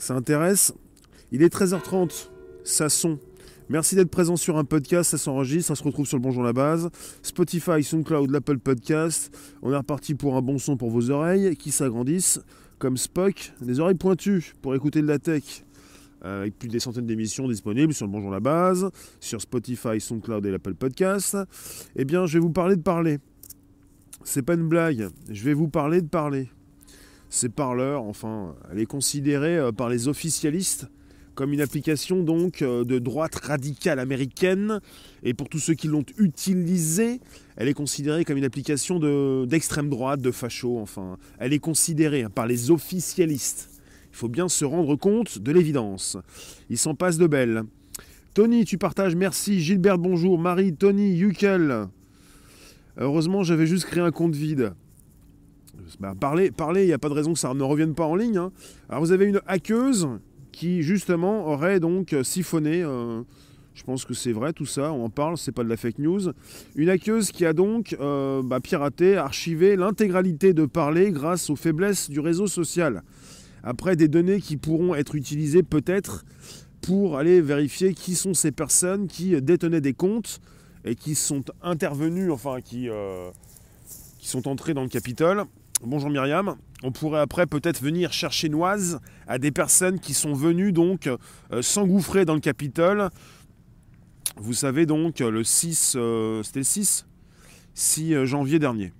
Ça intéresse. Il est 13h30, ça son. Merci d'être présent sur un podcast, ça s'enregistre, ça se retrouve sur le Bonjour la Base, Spotify, SoundCloud, l'Apple Podcast. On est reparti pour un bon son pour vos oreilles qui s'agrandissent, comme Spock, des oreilles pointues pour écouter de la tech. Euh, avec plus des centaines d'émissions disponibles sur le Bonjour la Base, sur Spotify, SoundCloud et l'Apple Podcast. Eh bien, je vais vous parler de parler. C'est pas une blague, je vais vous parler de parler. C'est parleur, enfin, elle est considérée euh, par les officialistes comme une application donc euh, de droite radicale américaine. Et pour tous ceux qui l'ont utilisée, elle est considérée comme une application d'extrême droite, de facho, enfin. Elle est considérée hein, par les officialistes. Il faut bien se rendre compte de l'évidence. Il s'en passe de belles. Tony, tu partages, merci. Gilbert, bonjour. Marie, Tony, Yukel. Heureusement, j'avais juste créé un compte vide. Parler, parler, il n'y a pas de raison que ça ne revienne pas en ligne. Hein. Alors vous avez une hackeuse qui justement aurait donc siphonné, euh, je pense que c'est vrai tout ça, on en parle, c'est pas de la fake news, une hackeuse qui a donc euh, bah, piraté, archivé l'intégralité de parler grâce aux faiblesses du réseau social. Après des données qui pourront être utilisées peut-être pour aller vérifier qui sont ces personnes qui détenaient des comptes et qui sont intervenues, enfin qui, euh, qui sont entrées dans le Capitole Bonjour Myriam. On pourrait après peut-être venir chercher Noise à des personnes qui sont venues donc euh, s'engouffrer dans le Capitole. Vous savez donc le 6, euh, c'était le 6 6 euh, janvier dernier.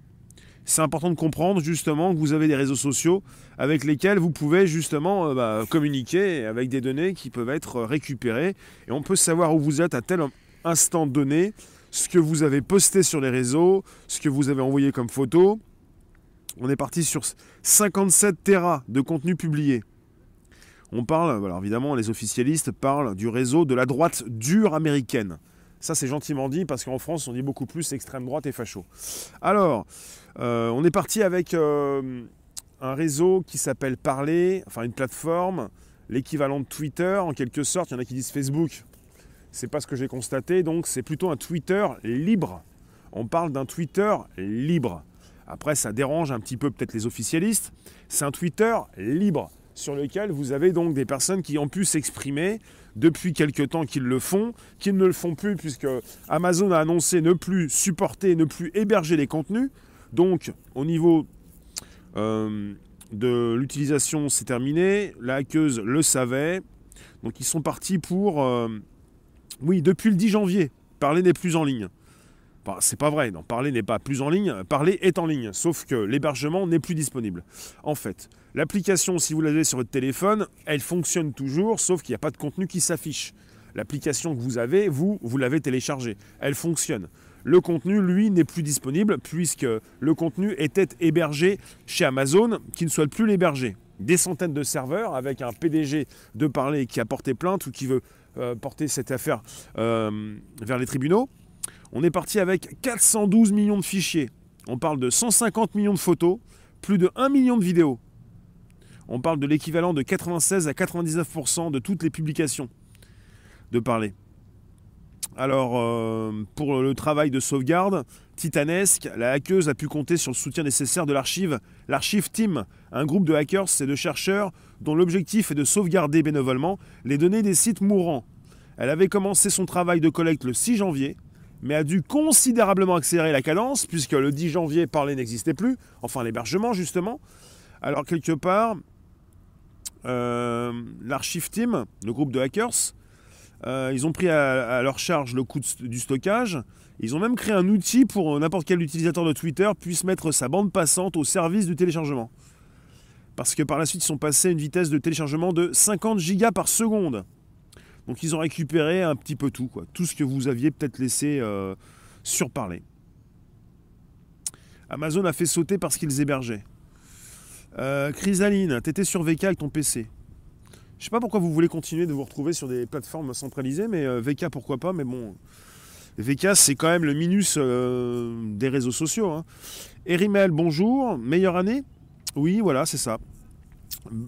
C'est important de comprendre justement que vous avez des réseaux sociaux avec lesquels vous pouvez justement bah, communiquer avec des données qui peuvent être récupérées et on peut savoir où vous êtes à tel instant donné, ce que vous avez posté sur les réseaux, ce que vous avez envoyé comme photo, on est parti sur 57 terras de contenu publié. On parle, alors évidemment, les officialistes parlent du réseau de la droite dure américaine. Ça, c'est gentiment dit parce qu'en France, on dit beaucoup plus extrême droite et facho. Alors, euh, on est parti avec euh, un réseau qui s'appelle Parler, enfin une plateforme, l'équivalent de Twitter en quelque sorte. Il y en a qui disent Facebook. C'est pas ce que j'ai constaté, donc c'est plutôt un Twitter libre. On parle d'un Twitter libre. Après, ça dérange un petit peu peut-être les officialistes. C'est un Twitter libre sur lequel vous avez donc des personnes qui ont pu s'exprimer depuis quelque temps qu'ils le font, qu'ils ne le font plus puisque Amazon a annoncé ne plus supporter, ne plus héberger les contenus. Donc au niveau euh, de l'utilisation, c'est terminé. La hackeuse le savait. Donc ils sont partis pour... Euh, oui, depuis le 10 janvier, parler n'est plus en ligne c'est pas vrai, non, Parler n'est pas plus en ligne, Parler est en ligne, sauf que l'hébergement n'est plus disponible. En fait, l'application, si vous l'avez sur votre téléphone, elle fonctionne toujours, sauf qu'il n'y a pas de contenu qui s'affiche. L'application que vous avez, vous, vous l'avez téléchargée. Elle fonctionne. Le contenu, lui, n'est plus disponible puisque le contenu était hébergé chez Amazon, qui ne souhaite plus l'héberger. Des centaines de serveurs avec un PDG de parler qui a porté plainte ou qui veut euh, porter cette affaire euh, vers les tribunaux. On est parti avec 412 millions de fichiers. On parle de 150 millions de photos, plus de 1 million de vidéos. On parle de l'équivalent de 96 à 99% de toutes les publications de parler. Alors, euh, pour le travail de sauvegarde titanesque, la hackeuse a pu compter sur le soutien nécessaire de l'archive, l'archive Team, un groupe de hackers et de chercheurs dont l'objectif est de sauvegarder bénévolement les données des sites mourants. Elle avait commencé son travail de collecte le 6 janvier mais a dû considérablement accélérer la cadence, puisque le 10 janvier, parler n'existait plus, enfin l'hébergement justement. Alors quelque part, euh, l'Archive Team, le groupe de hackers, euh, ils ont pris à, leur charge le coût du stockage. Ils ont même créé un outil pour n'importe quel utilisateur de Twitter puisse mettre sa bande passante au service du téléchargement. Parce que par la suite, ils sont passés à une vitesse de téléchargement de 50 gigas par seconde. Donc ils ont récupéré un petit peu tout, tout ce que vous aviez peut-être laissé euh, surparler. Amazon a fait sauter parce qu'ils hébergeaient. Euh, Chrysaline, t'étais sur VK avec ton PC. Je sais pas pourquoi vous voulez continuer de vous retrouver sur des plateformes centralisées, mais euh, VK pourquoi pas, mais bon. VK c'est quand même le minus euh, des réseaux sociaux. Hein. Erimel, bonjour, meilleure année? Oui, voilà, c'est ça.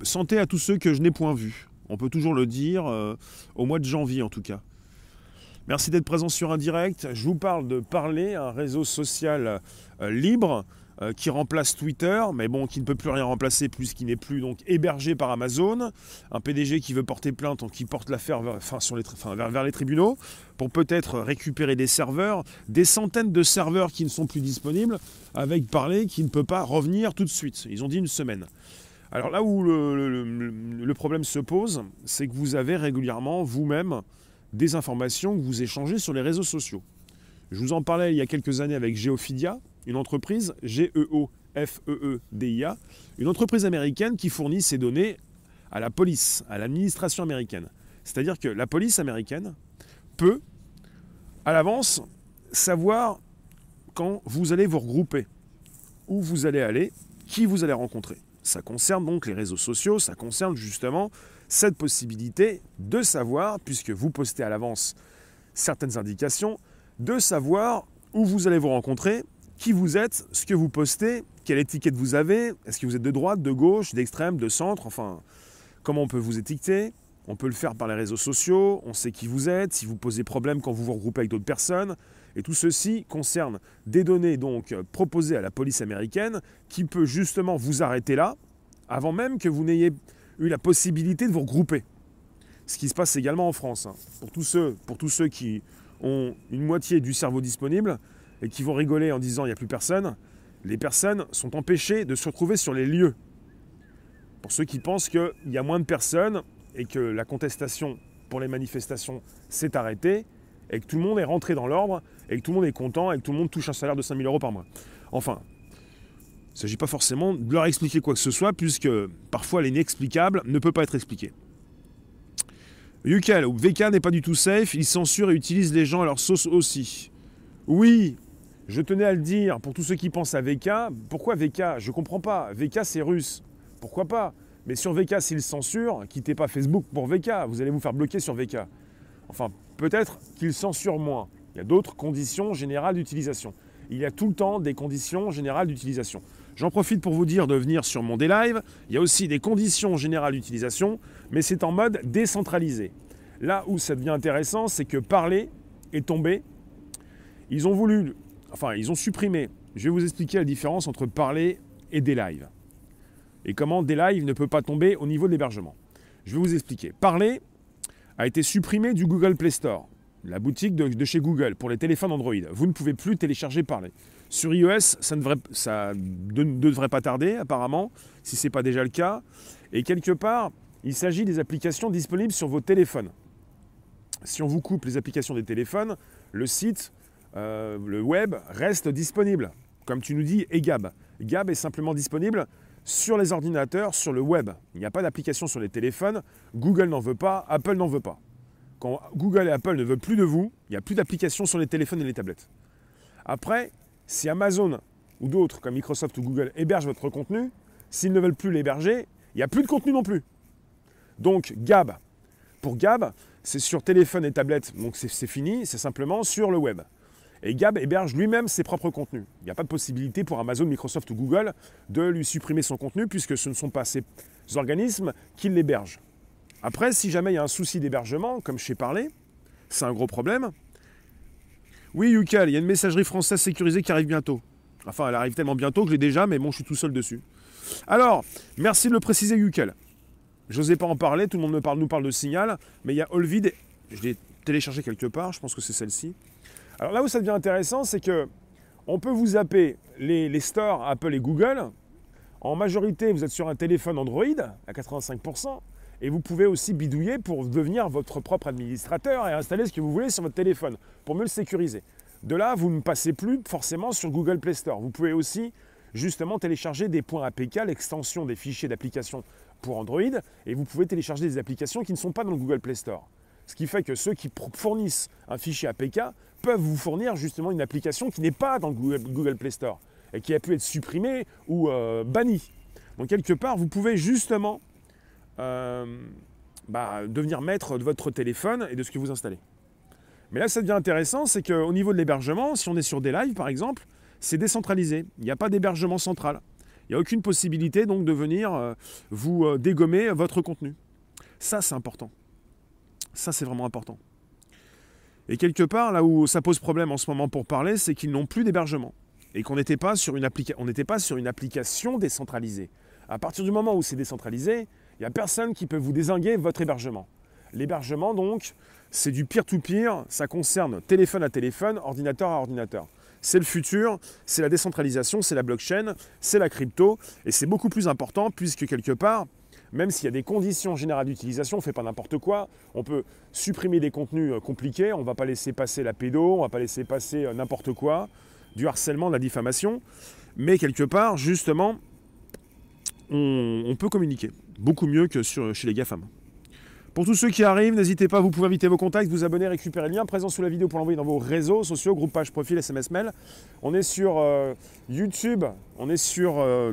Santé à tous ceux que je n'ai point vus. On peut toujours le dire, euh, au mois de janvier en tout cas. Merci d'être présent sur un direct. Je vous parle de Parler, un réseau social euh, libre. euh, qui remplace Twitter, mais bon, qui ne peut plus rien remplacer puisqu'il n'est plus donc hébergé par Amazon, un PDG qui veut porter plainte, qui porte l'affaire vers, les tribunaux, pour peut-être récupérer des serveurs, des centaines de serveurs qui ne sont plus disponibles, avec Parler qui ne peut pas revenir tout de suite. Ils ont dit une semaine. Alors là où le, problème se pose, c'est que vous avez régulièrement vous-même des informations que vous échangez sur les réseaux sociaux. Je vous en parlais il y a quelques années avec Geophidia, une entreprise, G-E-O-F-E-E-D-I-A, une entreprise américaine qui fournit ces données à la police, à l'administration américaine. C'est-à-dire que la police américaine peut, à l'avance, savoir quand vous allez vous regrouper, où vous allez aller, qui vous allez rencontrer. Ça concerne donc les réseaux sociaux, ça concerne justement cette possibilité de savoir, puisque vous postez à l'avance certaines indications, de savoir où vous allez vous rencontrer qui vous êtes, ce que vous postez, quelle étiquette vous avez, est-ce que vous êtes de droite, de gauche, d'extrême, de centre, enfin, comment on peut vous étiqueter. On peut le faire par les réseaux sociaux, on sait qui vous êtes, si vous posez problème quand vous vous regroupez avec d'autres personnes. Et tout ceci concerne des données donc proposées à la police américaine qui peut justement vous arrêter là, avant même que vous n'ayez eu la possibilité de vous regrouper. Ce qui se passe également en France. Hein. Pour, tous ceux, pour tous ceux qui ont une moitié du cerveau disponible, et qui vont rigoler en disant il n'y a plus personne, les personnes sont empêchées de se retrouver sur les lieux. Pour ceux qui pensent qu'il y a moins de personnes et que la contestation pour les manifestations s'est arrêtée, et que tout le monde est rentré dans l'ordre, et que tout le monde est content, et que tout le monde touche un salaire de 5000 euros par mois. Enfin, il ne s'agit pas forcément de leur expliquer quoi que ce soit, puisque parfois l'inexplicable ne peut pas être expliqué. UKL, VK n'est pas du tout safe, il censure et utilise les gens à leur sauce aussi. Oui, je tenais à le dire pour tous ceux qui pensent à VK. Pourquoi VK Je ne comprends pas. VK, c'est russe. Pourquoi pas? Mais sur VK, s'ils censurent, quittez pas Facebook pour VK. Vous allez vous faire bloquer sur VK. Enfin, peut-être qu'ils censurent moins. Il y a d'autres conditions générales d'utilisation. Il y a tout le temps des conditions générales d'utilisation. J'en profite pour vous dire de venir sur mon D-Live. Il y a aussi des conditions générales d'utilisation, mais c'est en mode décentralisé. Là où ça devient intéressant, c'est que parler est tombé. Ils ont voulu Enfin, ils ont supprimé. Je vais vous expliquer la différence entre parler et des lives. Et comment des lives ne peut pas tomber au niveau de l'hébergement. Je vais vous expliquer. Parler a été supprimé du Google Play Store, la boutique de, chez Google pour les téléphones Android. Vous ne pouvez plus télécharger Parler. Sur iOS, ça ne devrait, pas tarder apparemment, si ce n'est pas déjà le cas. Et quelque part, il s'agit des applications disponibles sur vos téléphones. Si on vous coupe les applications des téléphones, le site euh, le web reste disponible. Comme tu nous dis, et Gab. Gab est simplement disponible sur les ordinateurs, sur le web. Il n'y a pas d'application sur les téléphones. Google n'en veut pas, Apple n'en veut pas. Quand Google et Apple ne veulent plus de vous, il n'y a plus d'applications sur les téléphones et les tablettes. Après, si Amazon ou d'autres comme Microsoft ou Google hébergent votre contenu, s'ils ne veulent plus l'héberger, il n'y a plus de contenu non plus. Donc Gab, pour Gab, c'est sur téléphone et tablette, donc c'est fini, c'est simplement sur le web. Et Gab héberge lui-même ses propres contenus. Il n'y a pas de possibilité pour Amazon, Microsoft ou Google de lui supprimer son contenu puisque ce ne sont pas ces organismes qui l'hébergent. Après, si jamais il y a un souci d'hébergement, comme je sais parler, c'est un gros problème. Oui, Yukel, il y a une messagerie française sécurisée qui arrive bientôt. Enfin, elle arrive tellement bientôt que je l'ai déjà, mais bon, je suis tout seul dessus. Alors, merci de le préciser, Yukel. Je n'osais pas en parler, tout le monde nous parle de signal, mais il y a Olvid, je l'ai téléchargé quelque part, je pense que c'est celle-ci. Alors là où ça devient intéressant, c'est que on peut vous zapper les, stores Apple et Google. En majorité, vous êtes sur un téléphone Android à 85%, et vous pouvez aussi bidouiller pour devenir votre propre administrateur et installer ce que vous voulez sur votre téléphone pour mieux le sécuriser. De là, vous ne passez plus forcément sur Google Play Store. Vous pouvez aussi justement télécharger des points APK, l'extension des fichiers d'application pour Android, et vous pouvez télécharger des applications qui ne sont pas dans le Google Play Store. Ce qui fait que ceux qui fournissent un fichier APK peuvent vous fournir justement une application qui n'est pas dans le Google, Play Store et qui a pu être supprimée ou euh, bannie. Donc quelque part, vous pouvez justement bah, devenir maître de votre téléphone et de ce que vous installez. Mais là, ça devient intéressant, c'est qu'au niveau de l'hébergement, si on est sur des lives par exemple, c'est décentralisé. Il n'y a pas d'hébergement central. Il n'y a aucune possibilité donc de venir euh, vous dégommer votre contenu. Ça, c'est important. Ça, c'est vraiment important. Et quelque part, là où ça pose problème en ce moment pour parler, c'est qu'ils n'ont plus d'hébergement. et qu'on n'était pas sur une application décentralisée. À partir du moment où c'est décentralisé, il n'y a personne qui peut vous désinguer votre hébergement. L'hébergement, donc, c'est du peer-to-peer, ça concerne téléphone à téléphone, ordinateur à ordinateur. C'est le futur, c'est la décentralisation, c'est la blockchain, c'est la crypto, et c'est beaucoup plus important puisque quelque part, même s'il y a des conditions générales d'utilisation, on ne fait pas n'importe quoi, on peut supprimer des contenus euh, compliqués, on ne va pas laisser passer la pédo, on ne va pas laisser passer euh, n'importe quoi, du harcèlement, de la diffamation, mais quelque part, justement, on, peut communiquer beaucoup mieux que chez les GAFAM. Pour tous ceux qui arrivent, n'hésitez pas, vous pouvez inviter vos contacts, vous abonner, récupérer le lien présent sous la vidéo pour l'envoyer dans vos réseaux sociaux, groupe, page, profil, SMS, mail. On est sur euh, YouTube, on est sur euh,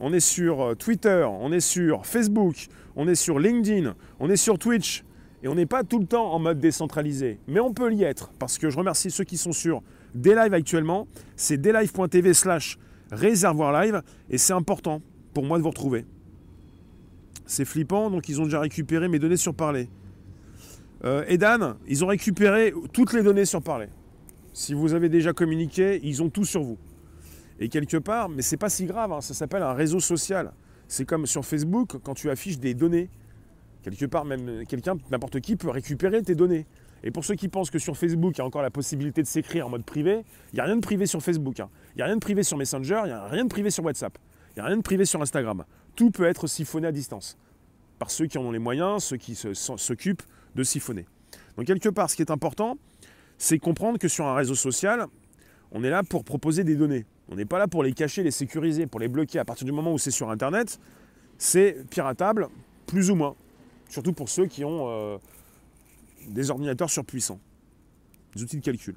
on est sur euh, Twitter, on est sur Facebook, on est sur LinkedIn, on est sur Twitch. Et on n'est pas tout le temps en mode décentralisé. Mais on peut y être, parce que je remercie ceux qui sont sur des actuellement. C'est deslive.tv slash réservoir live. Et c'est important pour moi de vous retrouver. C'est flippant, donc ils ont déjà récupéré mes données sur Parler. Euh, Edan, ils ont récupéré toutes les données sur Parler. Si vous avez déjà communiqué, ils ont tout sur vous. Et quelque part, mais c'est pas si grave, hein, ça s'appelle un réseau social. C'est comme sur Facebook, quand tu affiches des données. Quelque part, même quelqu'un, n'importe qui peut récupérer tes données. Et pour ceux qui pensent que sur Facebook, il y a encore la possibilité de s'écrire en mode privé, il n'y a rien de privé sur Facebook. Hein. Il n'y a rien de privé sur Messenger, il n'y a rien de privé sur WhatsApp. Il n'y a rien de privé sur Instagram. Tout peut être siphonné à distance. Par ceux qui en ont les moyens, ceux qui s'occupent de siphonner. Donc quelque part, ce qui est important, c'est comprendre que sur un réseau social, on est là pour proposer des données. On n'est pas là pour les cacher, les sécuriser, pour les bloquer. À partir du moment où c'est sur Internet, c'est piratable, plus ou moins. Surtout pour ceux qui ont euh, des ordinateurs surpuissants, des outils de calcul.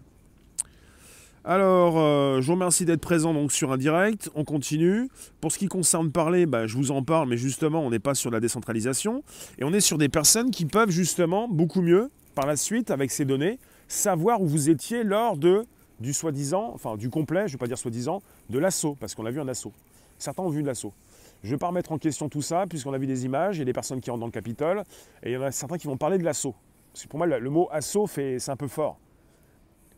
Alors, euh, je vous remercie d'être présent donc sur un direct. On continue. Pour ce qui concerne parler, bah, je vous en parle, mais justement, on n'est pas sur la décentralisation. Et on est sur des personnes qui peuvent justement beaucoup mieux, par la suite, avec ces données, savoir où vous étiez lors du soi-disant, enfin du complet, je ne vais pas dire soi-disant, de l'assaut, parce qu'on a vu un assaut. Certains ont vu de l'assaut. Je ne vais pas remettre en question tout ça, puisqu'on a vu des images, il y a des personnes qui rentrent dans le Capitole, et il y en a certains qui vont parler de l'assaut. Parce que pour moi, le mot assaut, c'est un peu fort.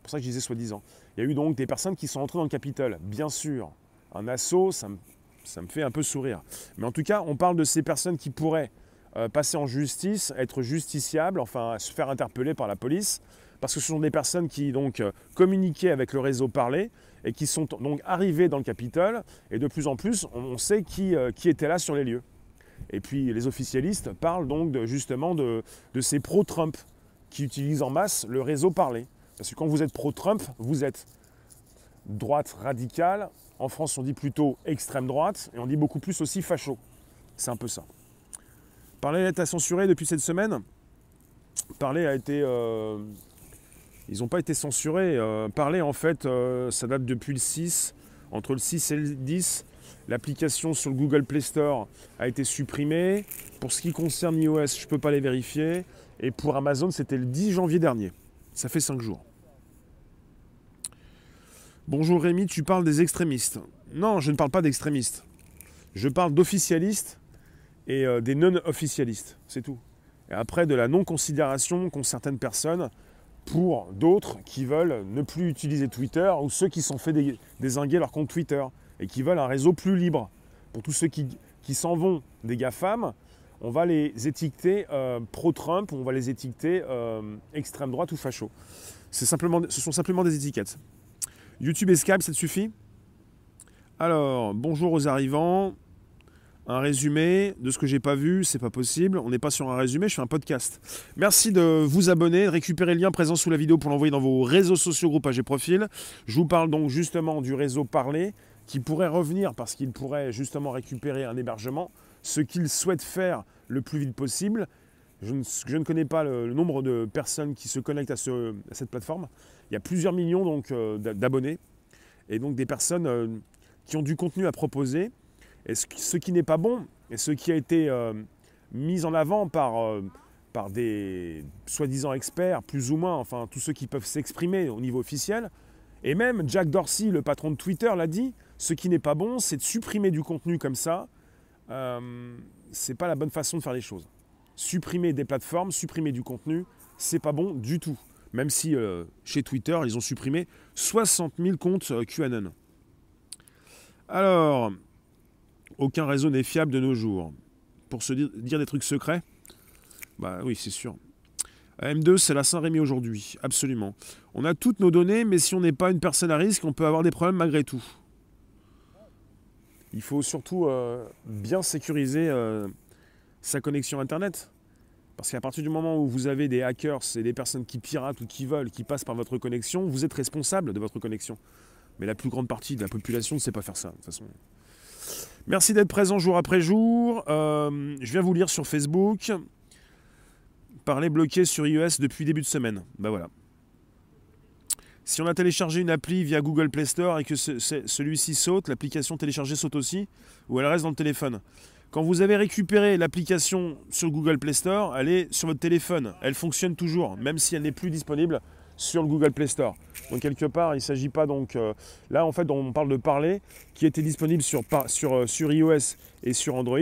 C'est pour ça que je disais soi-disant. Il y a eu donc des personnes qui sont entrées dans le Capitole. Bien sûr, un assaut, ça me, fait un peu sourire. Mais en tout cas, on parle de ces personnes qui pourraient euh, passer en justice, être justiciables, enfin se faire interpeller par la police, parce que ce sont des personnes qui donc euh, communiquaient avec le réseau Parler et qui sont donc arrivées dans le Capitole. Et de plus en plus, on, sait qui, euh, qui était là sur les lieux. Et puis les officialistes parlent donc justement de, de ces pro-Trump qui utilisent en masse le réseau Parler. Parce que quand vous êtes pro-Trump, vous êtes droite radicale. En France, on dit plutôt extrême droite. Et on dit beaucoup plus aussi facho. C'est un peu ça. Parler a été censuré depuis cette semaine. Parler a été. Euh, ils n'ont pas été censurés. Euh, Parler, en fait, euh, ça date depuis le 6. Entre le 6 et le 10, l'application sur le Google Play Store a été supprimée. Pour ce qui concerne iOS, je ne peux pas les vérifier. Et pour Amazon, c'était le 10 janvier dernier. Ça fait 5 jours. Bonjour Rémi, tu parles des extrémistes. Non, je ne parle pas d'extrémistes. Je parle d'officialistes et euh, des non-officialistes. C'est tout. Et après, de la non-considération qu'ont certaines personnes pour d'autres qui veulent ne plus utiliser Twitter ou ceux qui sont fait désinguer leur compte Twitter et qui veulent un réseau plus libre. Pour tous ceux qui, s'en vont des GAFAM, on va les étiqueter euh, pro-Trump, on va les étiqueter euh, extrême droite ou facho. Ce sont simplement des étiquettes. YouTube et Skype, ça suffit? Alors, bonjour aux arrivants. Un résumé de ce que j'ai pas vu, c'est pas possible. On n'est pas sur un résumé, je fais un podcast. Merci de vous abonner, de récupérer le lien présent sous la vidéo pour l'envoyer dans vos réseaux sociaux, groupages et profils. Je vous parle donc justement du réseau Parler qui pourrait revenir parce qu'il pourrait justement récupérer un hébergement. Ce qu'il souhaite faire le plus vite possible. Je ne, connais pas le, nombre de personnes qui se connectent à cette plateforme. Il y a plusieurs millions euh, d'abonnés et donc des personnes euh, qui ont du contenu à proposer. Et ce, qui n'est pas bon et ce qui a été euh, mis en avant par, par des soi-disant experts, plus ou moins, enfin tous ceux qui peuvent s'exprimer au niveau officiel. Et même Jack Dorsey, le patron de Twitter, l'a dit. Ce qui n'est pas bon, c'est de supprimer du contenu comme ça. Euh, c'est pas la bonne façon de faire les choses. Supprimer des plateformes, supprimer du contenu, c'est pas bon du tout. Même si euh, chez Twitter, ils ont supprimé 60 000 comptes euh, QAnon. Alors, aucun réseau n'est fiable de nos jours. Pour se dire, des trucs secrets Bah oui, c'est sûr. M2, c'est la Saint-Rémy aujourd'hui, absolument. On a toutes nos données, mais si on n'est pas une personne à risque, on peut avoir des problèmes malgré tout. Il faut surtout euh, bien sécuriser sa connexion Internet. Parce qu'à partir du moment où vous avez des hackers et des personnes qui piratent ou qui volent, qui passent par votre connexion, vous êtes responsable de votre connexion. Mais la plus grande partie de la population ne sait pas faire ça, de toute façon. Merci d'être présent jour après jour. Euh, je viens vous lire sur Facebook. Parler bloqué sur iOS depuis début de semaine. Ben voilà. Si on a téléchargé une appli via Google Play Store et que celui-ci saute, l'application téléchargée saute aussi, ou elle reste dans le téléphone. Quand vous avez récupéré l'application sur Google Play Store, elle est sur votre téléphone. Elle fonctionne toujours, même si elle n'est plus disponible sur le Google Play Store. Donc quelque part, il ne s'agit pas donc... Euh, là, en fait, on parle de parler, qui était disponible euh, sur iOS et sur Android,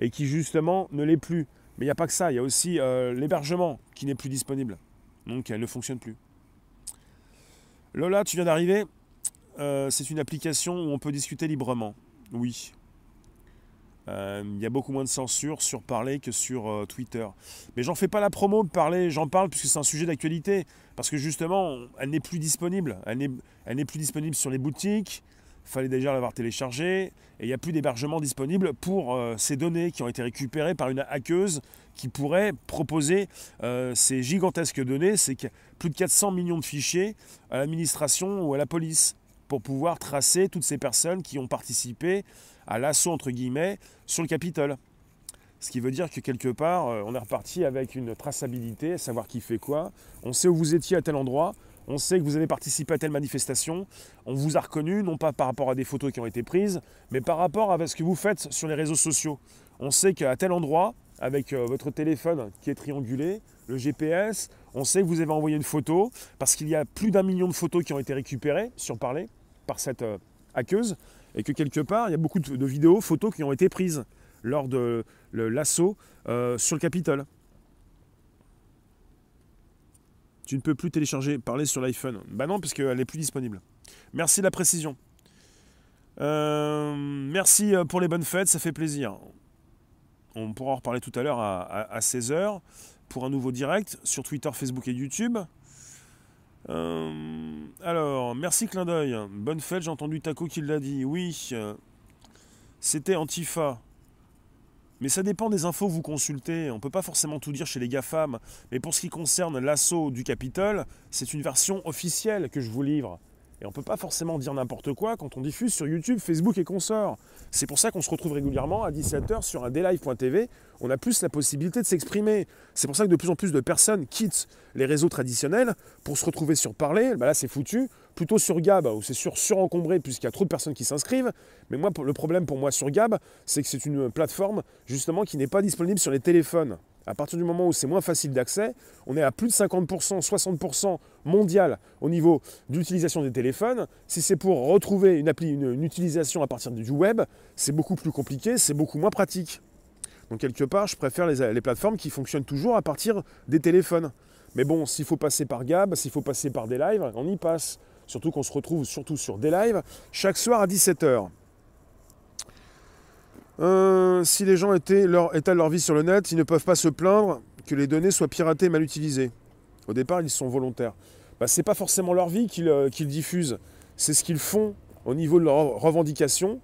et qui justement ne l'est plus. Mais il n'y a pas que ça, il y a aussi euh, l'hébergement qui n'est plus disponible. Donc elle ne fonctionne plus. Lola, tu viens d'arriver. C'est une application où on peut discuter librement. Oui. Euh, il y a beaucoup moins de censure sur parler que sur Twitter. Mais j'en fais pas la promo de parler, j'en parle puisque c'est un sujet d'actualité. Parce que justement, elle n'est plus disponible. Elle n'est plus disponible sur les boutiques fallait déjà l'avoir téléchargé, et il n'y a plus d'hébergement disponible pour euh, ces données qui ont été récupérées par une hackeuse qui pourrait proposer euh, ces gigantesques données, c'est plus de 400 millions de fichiers à l'administration ou à la police pour pouvoir tracer toutes ces personnes qui ont participé à l'assaut entre guillemets sur le Capitole. Ce qui veut dire que quelque part, euh, on est reparti avec une traçabilité, savoir qui fait quoi. On sait où vous étiez à tel endroit, on sait que vous avez participé à telle manifestation, on vous a reconnu, non pas par rapport à des photos qui ont été prises, mais par rapport à ce que vous faites sur les réseaux sociaux. On sait qu'à tel endroit, avec euh, votre téléphone qui est triangulé, le GPS, on sait que vous avez envoyé une photo, parce qu'il y a plus d'un million de photos qui ont été récupérées, sur parler, par cette euh, hackeuse, et que quelque part, il y a beaucoup de, vidéos, photos qui ont été prises lors de l'assaut euh, sur le Capitole. Tu ne peux plus télécharger Parler sur l'iPhone. Bah non, puisqu'elle n'est plus disponible. Merci de la précision. Euh, merci pour les bonnes fêtes, ça fait plaisir. On pourra en reparler tout à l'heure à, 16h pour un nouveau direct sur Twitter, Facebook et YouTube. Euh, alors, merci clin d'œil. Bonne fête, j'ai entendu Taco qui l'a dit. Oui, c'était Antifa. Mais ça dépend des infos que vous consultez. On ne peut pas forcément tout dire chez les GAFAM. Mais pour ce qui concerne l'assaut du Capitole, c'est une version officielle que je vous livre. Et on ne peut pas forcément dire n'importe quoi quand on diffuse sur YouTube, Facebook et consorts. C'est pour ça qu'on se retrouve régulièrement à 17h sur un daylive.tv. On a plus la possibilité de s'exprimer. C'est pour ça que de plus en plus de personnes quittent les réseaux traditionnels pour se retrouver sur Parler. Bah là, c'est foutu. Plutôt sur Gab, où c'est sur surencombré puisqu'il y a trop de personnes qui s'inscrivent. Mais moi, le problème pour moi sur Gab, c'est que c'est une plateforme justement qui n'est pas disponible sur les téléphones. À partir du moment où c'est moins facile d'accès, on est à plus de 50%, 60% mondial au niveau d'utilisation des téléphones. Si c'est pour retrouver une, utilisation à partir du web, c'est beaucoup plus compliqué, c'est beaucoup moins pratique. Donc quelque part, je préfère les, plateformes qui fonctionnent toujours à partir des téléphones. Mais bon, s'il faut passer par Gab, s'il faut passer par des lives, on y passe. Surtout qu'on se retrouve surtout sur des lives chaque soir à 17h. Euh, si les gens étaient leur, étalent leur vie sur le net, ils ne peuvent pas se plaindre que les données soient piratées et mal utilisées. Au départ, ils sont volontaires. Bah, ce n'est pas forcément leur vie qu'ils euh, diffusent, c'est ce qu'ils font au niveau de leurs revendications.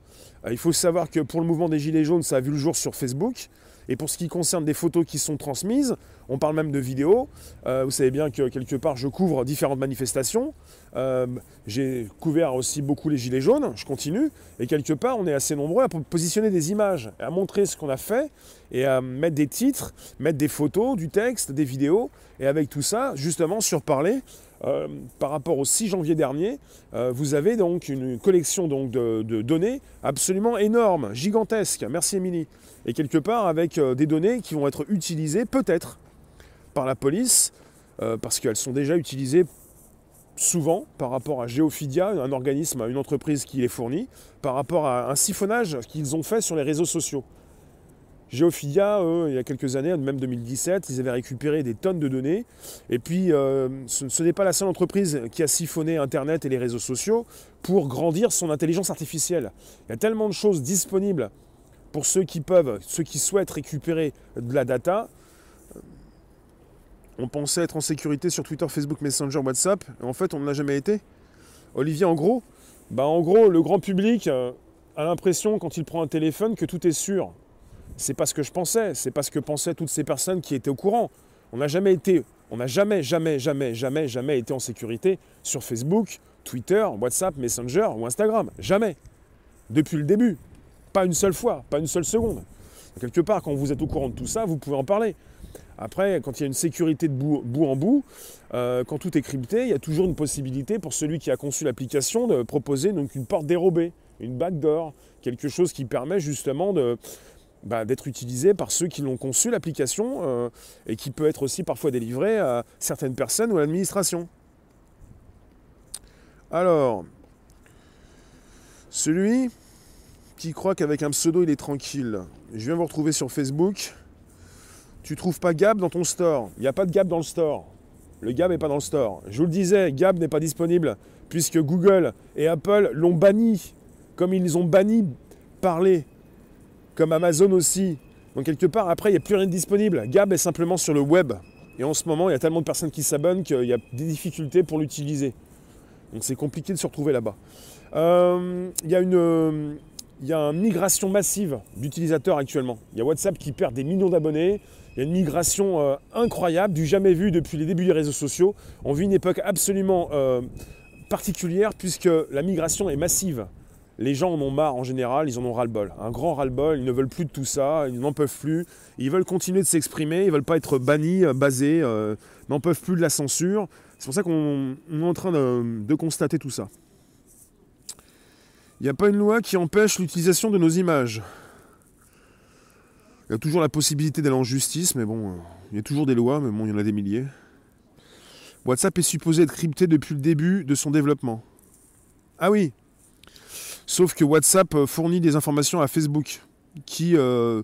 Euh, il faut savoir que pour le mouvement des Gilets jaunes, ça a vu le jour sur Facebook. Et pour ce qui concerne des photos qui sont transmises, on parle même de vidéos. vous savez bien que quelque part, je couvre différentes manifestations. Euh, j'ai couvert aussi beaucoup les gilets jaunes, je continue, et quelque part on est assez nombreux à positionner des images, à montrer ce qu'on a fait, et à mettre des titres, mettre des photos, du texte, des vidéos, et avec tout ça, justement sur parler, euh, par rapport au 6 janvier dernier, euh, vous avez donc une collection de, données absolument énorme, gigantesque, merci Émilie, et quelque part avec des données qui vont être utilisées peut-être par la police, parce qu'elles sont déjà utilisées souvent par rapport à Geophidia, un organisme, une entreprise qui les fournit, par rapport à un siphonnage qu'ils ont fait sur les réseaux sociaux. Geophilia, eux, il y a quelques années, même 2017, ils avaient récupéré des tonnes de données. Et puis, euh, ce, n'est pas la seule entreprise qui a siphonné Internet et les réseaux sociaux pour grandir son intelligence artificielle. Il y a tellement de choses disponibles pour ceux qui peuvent, ceux qui souhaitent récupérer de la data. On pensait être en sécurité sur Twitter, Facebook, Messenger, WhatsApp. Et en fait, on ne l'a jamais été. Olivier, en gros, bah en gros, le grand public euh, a l'impression, quand il prend un téléphone, que tout est sûr c'est pas ce que je pensais, c'est pas ce que pensaient toutes ces personnes qui étaient au courant. On n'a jamais été, on n'a jamais, jamais, jamais, jamais, jamais été en sécurité sur Facebook, Twitter, WhatsApp, Messenger ou Instagram. Jamais. Depuis le début. Pas une seule fois, pas une seule seconde. Quelque part, quand vous êtes au courant de tout ça, vous pouvez en parler. Après, quand il y a une sécurité de bout, en bout, euh, quand tout est crypté, il y a toujours une possibilité pour celui qui a conçu l'application de proposer donc une porte dérobée, une backdoor, quelque chose qui permet justement bah, d'être utilisé par ceux qui l'ont conçu, l'application, euh, et qui peut être aussi parfois délivré à certaines personnes ou à l'administration. Alors, celui qui croit qu'avec un pseudo il est tranquille, je viens vous retrouver sur Facebook. Tu trouves pas Gab dans ton store. Il n'y a pas de Gab dans le store. Le Gab n'est pas dans le store. Je vous le disais, Gab n'est pas disponible puisque Google et Apple l'ont banni, comme ils ont banni parler comme Amazon aussi. Donc quelque part, après, il n'y a plus rien de disponible. Gab est simplement sur le web. Et en ce moment, il y a tellement de personnes qui s'abonnent qu'il y a des difficultés pour l'utiliser. Donc c'est compliqué de se retrouver là-bas. Euh, il y a une... il y a une migration massive d'utilisateurs actuellement. Il y a WhatsApp qui perd des millions d'abonnés. Il y a une migration euh, incroyable, du jamais vu depuis les débuts des réseaux sociaux. On vit une époque absolument euh, particulière puisque la migration est massive les gens en ont marre en général, ils en ont ras-le-bol. Un grand ras-le-bol, ils ne veulent plus de tout ça, ils n'en peuvent plus. Ils veulent continuer de s'exprimer, ils ne veulent pas être bannis, euh, basés, n'en peuvent plus de la censure. C'est pour ça qu'on est en train de, constater tout ça. Il n'y a pas une loi qui empêche l'utilisation de nos images. Il y a toujours la possibilité d'aller en justice, mais bon, euh, il y a toujours des lois, mais bon, il y en a des milliers. WhatsApp est supposé être crypté depuis le début de son développement. Ah oui, Sauf que WhatsApp euh, fournit des informations à Facebook, qui euh,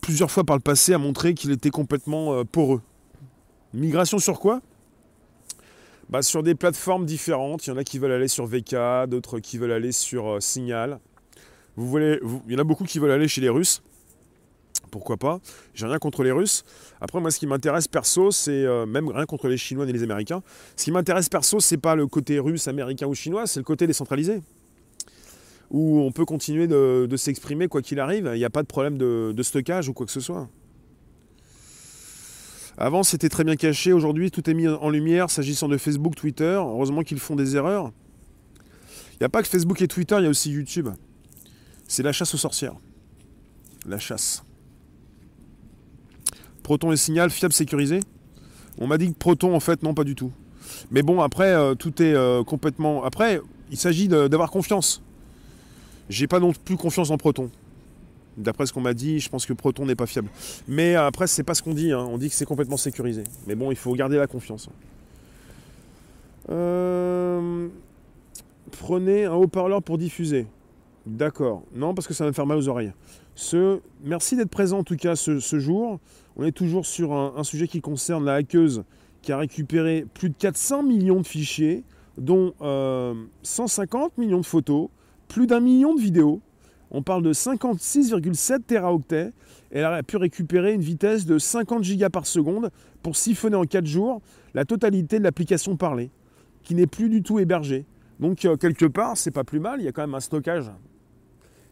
plusieurs fois par le passé a montré qu'il était complètement poreux. Migration sur quoi? Bah, Sur des plateformes différentes. Il y en a qui veulent aller sur VK, d'autres qui veulent aller sur Signal. Il y en a beaucoup qui veulent aller chez les Russes. Pourquoi pas? J'ai rien contre les Russes. Après, moi, ce qui m'intéresse perso, c'est même rien contre les Chinois et les Américains. Ce qui m'intéresse perso, c'est pas le côté russe, américain ou chinois, c'est le côté décentralisé où on peut continuer de, s'exprimer quoi qu'il arrive. Il n'y a pas de problème de, stockage ou quoi que ce soit. Avant, c'était très bien caché. Aujourd'hui, tout est mis en lumière s'agissant de Facebook, Twitter. Heureusement qu'ils font des erreurs. Il n'y a pas que Facebook et Twitter, il y a aussi YouTube. C'est la chasse aux sorcières. La chasse. Proton et Signal, fiable, sécurisé. On m'a dit que Proton, en fait, non, pas du tout. Mais bon, après, euh, tout est euh, complètement... Après, il s'agit d'avoir confiance. J'ai pas non plus confiance en Proton. D'après ce qu'on m'a dit, je pense que Proton n'est pas fiable. Mais après, c'est pas ce qu'on dit. Hein. On dit que c'est complètement sécurisé. Mais bon, il faut garder la confiance. Euh, prenez un haut-parleur pour diffuser. D'accord. Non, parce que ça va me faire mal aux oreilles. Merci d'être présent en tout cas ce, jour. On est toujours sur un, sujet qui concerne la hackeuse qui a récupéré plus de 400 millions de fichiers, dont 150 euh, millions de photos, plus d'un million de vidéos. On parle de 56,7 teraoctets. Elle a pu récupérer une vitesse de 50 gigas par seconde pour siphonner en 4 jours la totalité de l'application parlée, qui n'est plus du tout hébergée. Donc euh, quelque part, c'est pas plus mal, il y a quand même un stockage.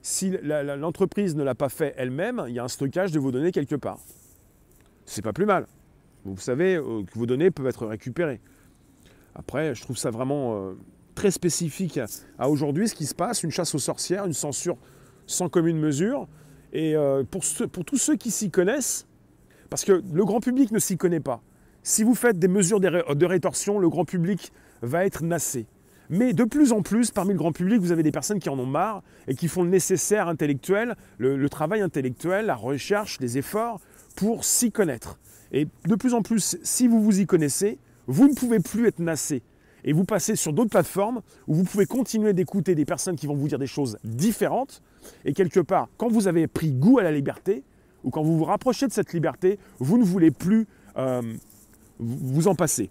Si l'entreprise ne l'a pas fait elle-même, il y a un stockage de vos données quelque part. C'est pas plus mal. Vous savez euh, que vos données peuvent être récupérées. Après, je trouve ça vraiment euh, très spécifique à aujourd'hui ce qui se passe, une chasse aux sorcières, une censure sans commune mesure. Et euh, pour, tous ceux qui s'y connaissent, parce que le grand public ne s'y connaît pas, si vous faites des mesures de rétorsion, le grand public va être nassé. Mais de plus en plus, parmi le grand public, vous avez des personnes qui en ont marre et qui font le nécessaire intellectuel, le, le travail intellectuel, la recherche, les efforts pour s'y connaître. Et de plus en plus, si vous vous y connaissez, vous ne pouvez plus être nassé. et vous passez sur d'autres plateformes où vous pouvez continuer d'écouter des personnes qui vont vous dire des choses différentes. Et quelque part, quand vous avez pris goût à la liberté, ou quand vous vous rapprochez de cette liberté, vous ne voulez plus euh, vous en passer.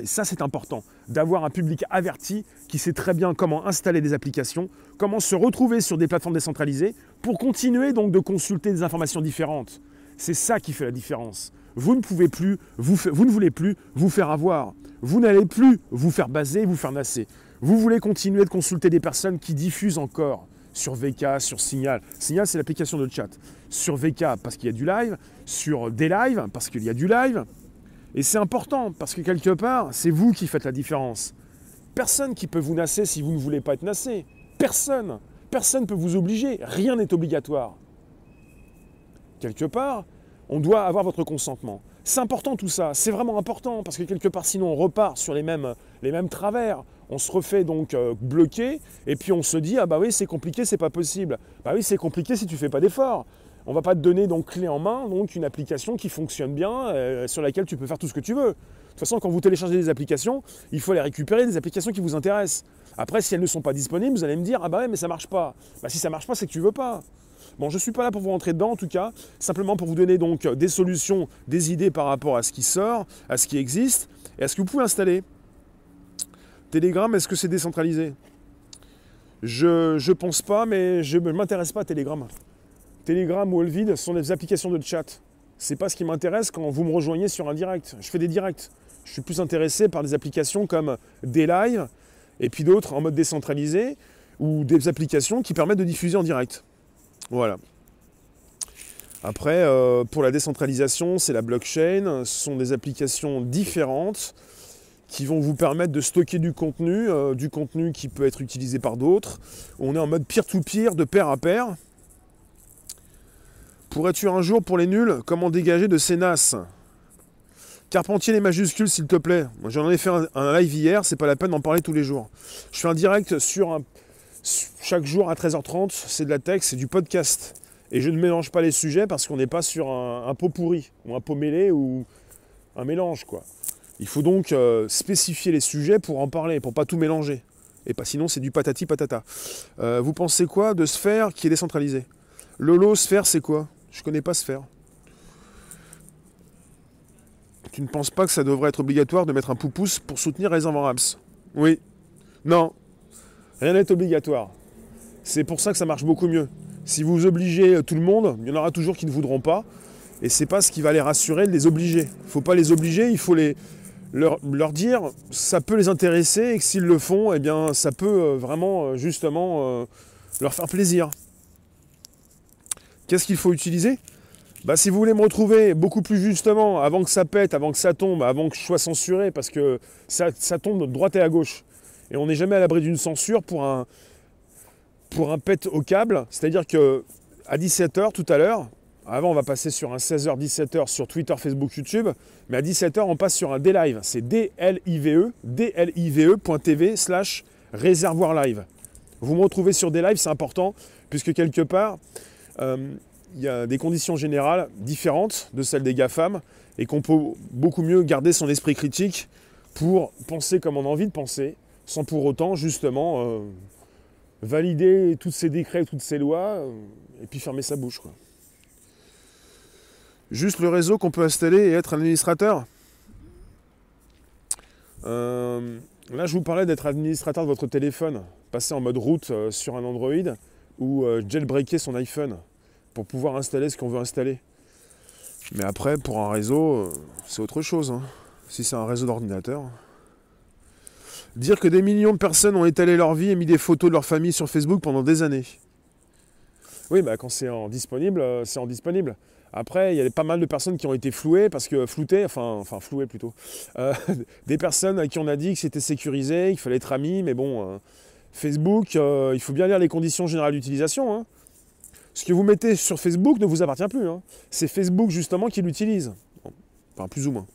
Et ça, c'est important, d'avoir un public averti qui sait très bien comment installer des applications, comment se retrouver sur des plateformes décentralisées pour continuer donc de consulter des informations différentes. C'est ça qui fait la différence. Vous ne pouvez plus, vous, ne voulez plus vous faire avoir. Vous n'allez plus vous faire baser, vous faire nasser. Vous voulez continuer de consulter des personnes qui diffusent encore sur VK, sur Signal. Signal, c'est l'application de chat. Sur VK, parce qu'il y a du live. Sur des lives, parce qu'il y a du live. Et c'est important, parce que quelque part, c'est vous qui faites la différence. Personne qui peut vous nasser si vous ne voulez pas être nassé. Personne. Personne ne peut vous obliger. Rien n'est obligatoire. Quelque part, on doit avoir votre consentement. C'est important tout ça, c'est vraiment important, parce que quelque part sinon on repart sur les mêmes, les mêmes travers, on se refait donc euh, bloquer, et puis on se dit, ah bah oui c'est compliqué, c'est pas possible. Bah oui c'est compliqué si tu fais pas d'efforts. On va pas te donner donc clé en main, donc une application qui fonctionne bien, euh, sur laquelle tu peux faire tout ce que tu veux. De toute façon, quand vous téléchargez des applications, il faut les récupérer, des applications qui vous intéressent. Après, si elles ne sont pas disponibles, vous allez me dire, ah bah ouais, mais ça marche pas. Bah si ça marche pas, c'est que tu veux pas. Bon, je ne suis pas là pour vous rentrer dedans en tout cas, simplement pour vous donner donc des solutions, des idées par rapport à ce qui sort, à ce qui existe, et à ce que vous pouvez installer. Telegram, est-ce que c'est décentralisé? Je ne pense pas, mais je ne m'intéresse pas à Telegram. Telegram ou Olvid sont des applications de chat. C'est pas ce qui m'intéresse quand vous me rejoignez sur un direct. Je fais des directs. Je suis plus intéressé par des applications comme des et puis d'autres en mode décentralisé ou des applications qui permettent de diffuser en direct. Voilà. Après, euh, pour la décentralisation, c'est la blockchain. Ce sont des applications différentes qui vont vous permettre de stocker du contenu, euh, du contenu qui peut être utilisé par d'autres. On est en mode peer-to-peer, de pair à pair. Pourrais-tu un jour, pour les nuls, comment dégager de ces NAS? Carpentier les majuscules, s'il te plaît. J'en ai fait un, un live hier, c'est pas la peine d'en parler tous les jours. Je fais un direct sur un, chaque jour à 13h30, c'est de la texte, c'est du podcast. Et je ne mélange pas les sujets parce qu'on n'est pas sur un, pot pourri, ou un pot mêlé, ou un mélange, quoi. Il faut donc euh, spécifier les sujets pour en parler, pour pas tout mélanger. Et pas sinon, c'est du patati patata. Euh, vous pensez quoi de Sphère qui est décentralisé Lolo, Sphère, c'est quoi? Je connais pas Sphère. Tu ne penses pas que ça devrait être obligatoire de mettre un poupousse pour soutenir les Raps Oui. Non, Rien n'est obligatoire. C'est pour ça que ça marche beaucoup mieux. Si vous obligez tout le monde, il y en aura toujours qui ne voudront pas. Et c'est pas ce qui va les rassurer de les obliger. Il ne faut pas les obliger, il faut les, leur, dire ça peut les intéresser et que s'ils le font, eh bien ça peut euh, vraiment euh, justement euh, leur faire plaisir. Qu'est-ce qu'il faut utiliser? Bah, si vous voulez me retrouver beaucoup plus justement, avant que ça pète, avant que ça tombe, avant que je sois censuré, parce que ça, ça tombe de droite et à gauche, et on n'est jamais à l'abri d'une censure pour un, pour un pet au câble. C'est-à-dire que à 17h tout à l'heure, avant on va passer sur un 16h, 17h sur Twitter, Facebook, YouTube, mais à 17h on passe sur un D-Live. C'est D-L-I-V-E, D-L-I-V-E.tv slash réservoir live. Vous me retrouvez sur des lives, c'est important, puisque quelque part, euh, il y a des conditions générales différentes de celles des GAFAM, et qu'on peut beaucoup mieux garder son esprit critique pour penser comme on a envie de penser, sans pour autant justement euh, valider tous ces décrets, toutes ces lois, euh, et puis fermer sa bouche. Juste le réseau qu'on peut installer et être administrateur? Euh, là, je vous parlais d'être administrateur de votre téléphone, passer en mode route sur un Android ou jailbreaker son iPhone pour pouvoir installer ce qu'on veut installer. Mais après, pour un réseau, c'est autre chose. Hein. Si c'est un réseau d'ordinateur. Dire que des millions de personnes ont étalé leur vie et mis des photos de leur famille sur Facebook pendant des années. Oui, bah quand c'est en disponible, euh, c'est en disponible. Après, il y a pas mal de personnes qui ont été flouées, parce que floutées, enfin, enfin flouées plutôt. Euh, des personnes à qui on a dit que c'était sécurisé, qu'il fallait être ami, mais bon, euh, Facebook, il faut bien lire les conditions générales d'utilisation. Hein. Ce que vous mettez sur Facebook ne vous appartient plus. Hein. C'est Facebook justement qui l'utilise. Enfin, plus ou moins.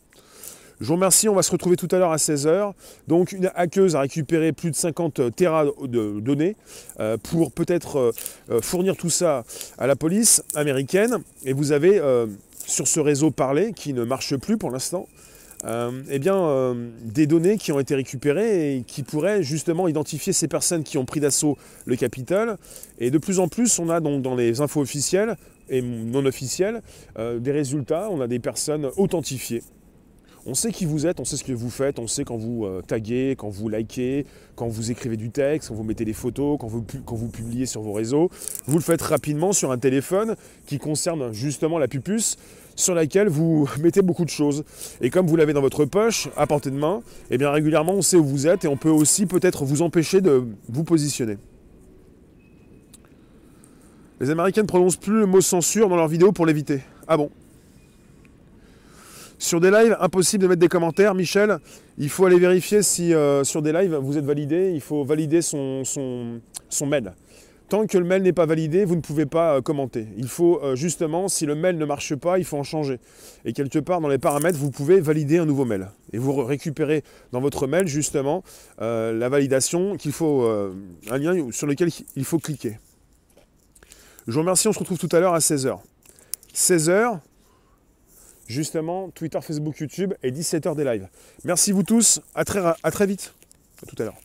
Je vous remercie, on va se retrouver tout à l'heure à 16h. Donc une hackeuse a récupéré plus de 50 terras de données euh, pour peut-être euh, euh, fournir tout ça à la police américaine. Et vous avez sur ce réseau parlé, qui ne marche plus pour l'instant, eh des données qui ont été récupérées et qui pourraient justement identifier ces personnes qui ont pris d'assaut le Capitole. Et de plus en plus, on a donc dans les infos officielles et non officielles des résultats, on a des personnes authentifiées on sait qui vous êtes, on sait ce que vous faites, on sait quand vous euh, taguez, quand vous likez, quand vous écrivez du texte, quand vous mettez des photos, quand vous, publiez sur vos réseaux. Vous le faites rapidement sur un téléphone qui concerne justement la pupus sur laquelle vous mettez beaucoup de choses. Et comme vous l'avez dans votre poche, à portée de main, eh bien régulièrement on sait où vous êtes et on peut aussi peut-être vous empêcher de vous positionner. Les Américains ne prononcent plus le mot censure dans leurs vidéos pour l'éviter. Ah bon? Sur des lives, impossible de mettre des commentaires. Michel, il faut aller vérifier si euh, sur des lives vous êtes validé. Il faut valider son, mail. Tant que le mail n'est pas validé, vous ne pouvez pas euh, commenter. Il faut euh, justement, si le mail ne marche pas, il faut en changer. Et quelque part dans les paramètres, vous pouvez valider un nouveau mail. Et vous récupérez dans votre mail justement la validation qu'il faut, un lien sur lequel il faut cliquer. Je vous remercie, on se retrouve tout à l'heure à 16h. 16h, justement Twitter, Facebook, YouTube et 17h des lives. Merci vous tous, à très, vite, à tout à l'heure.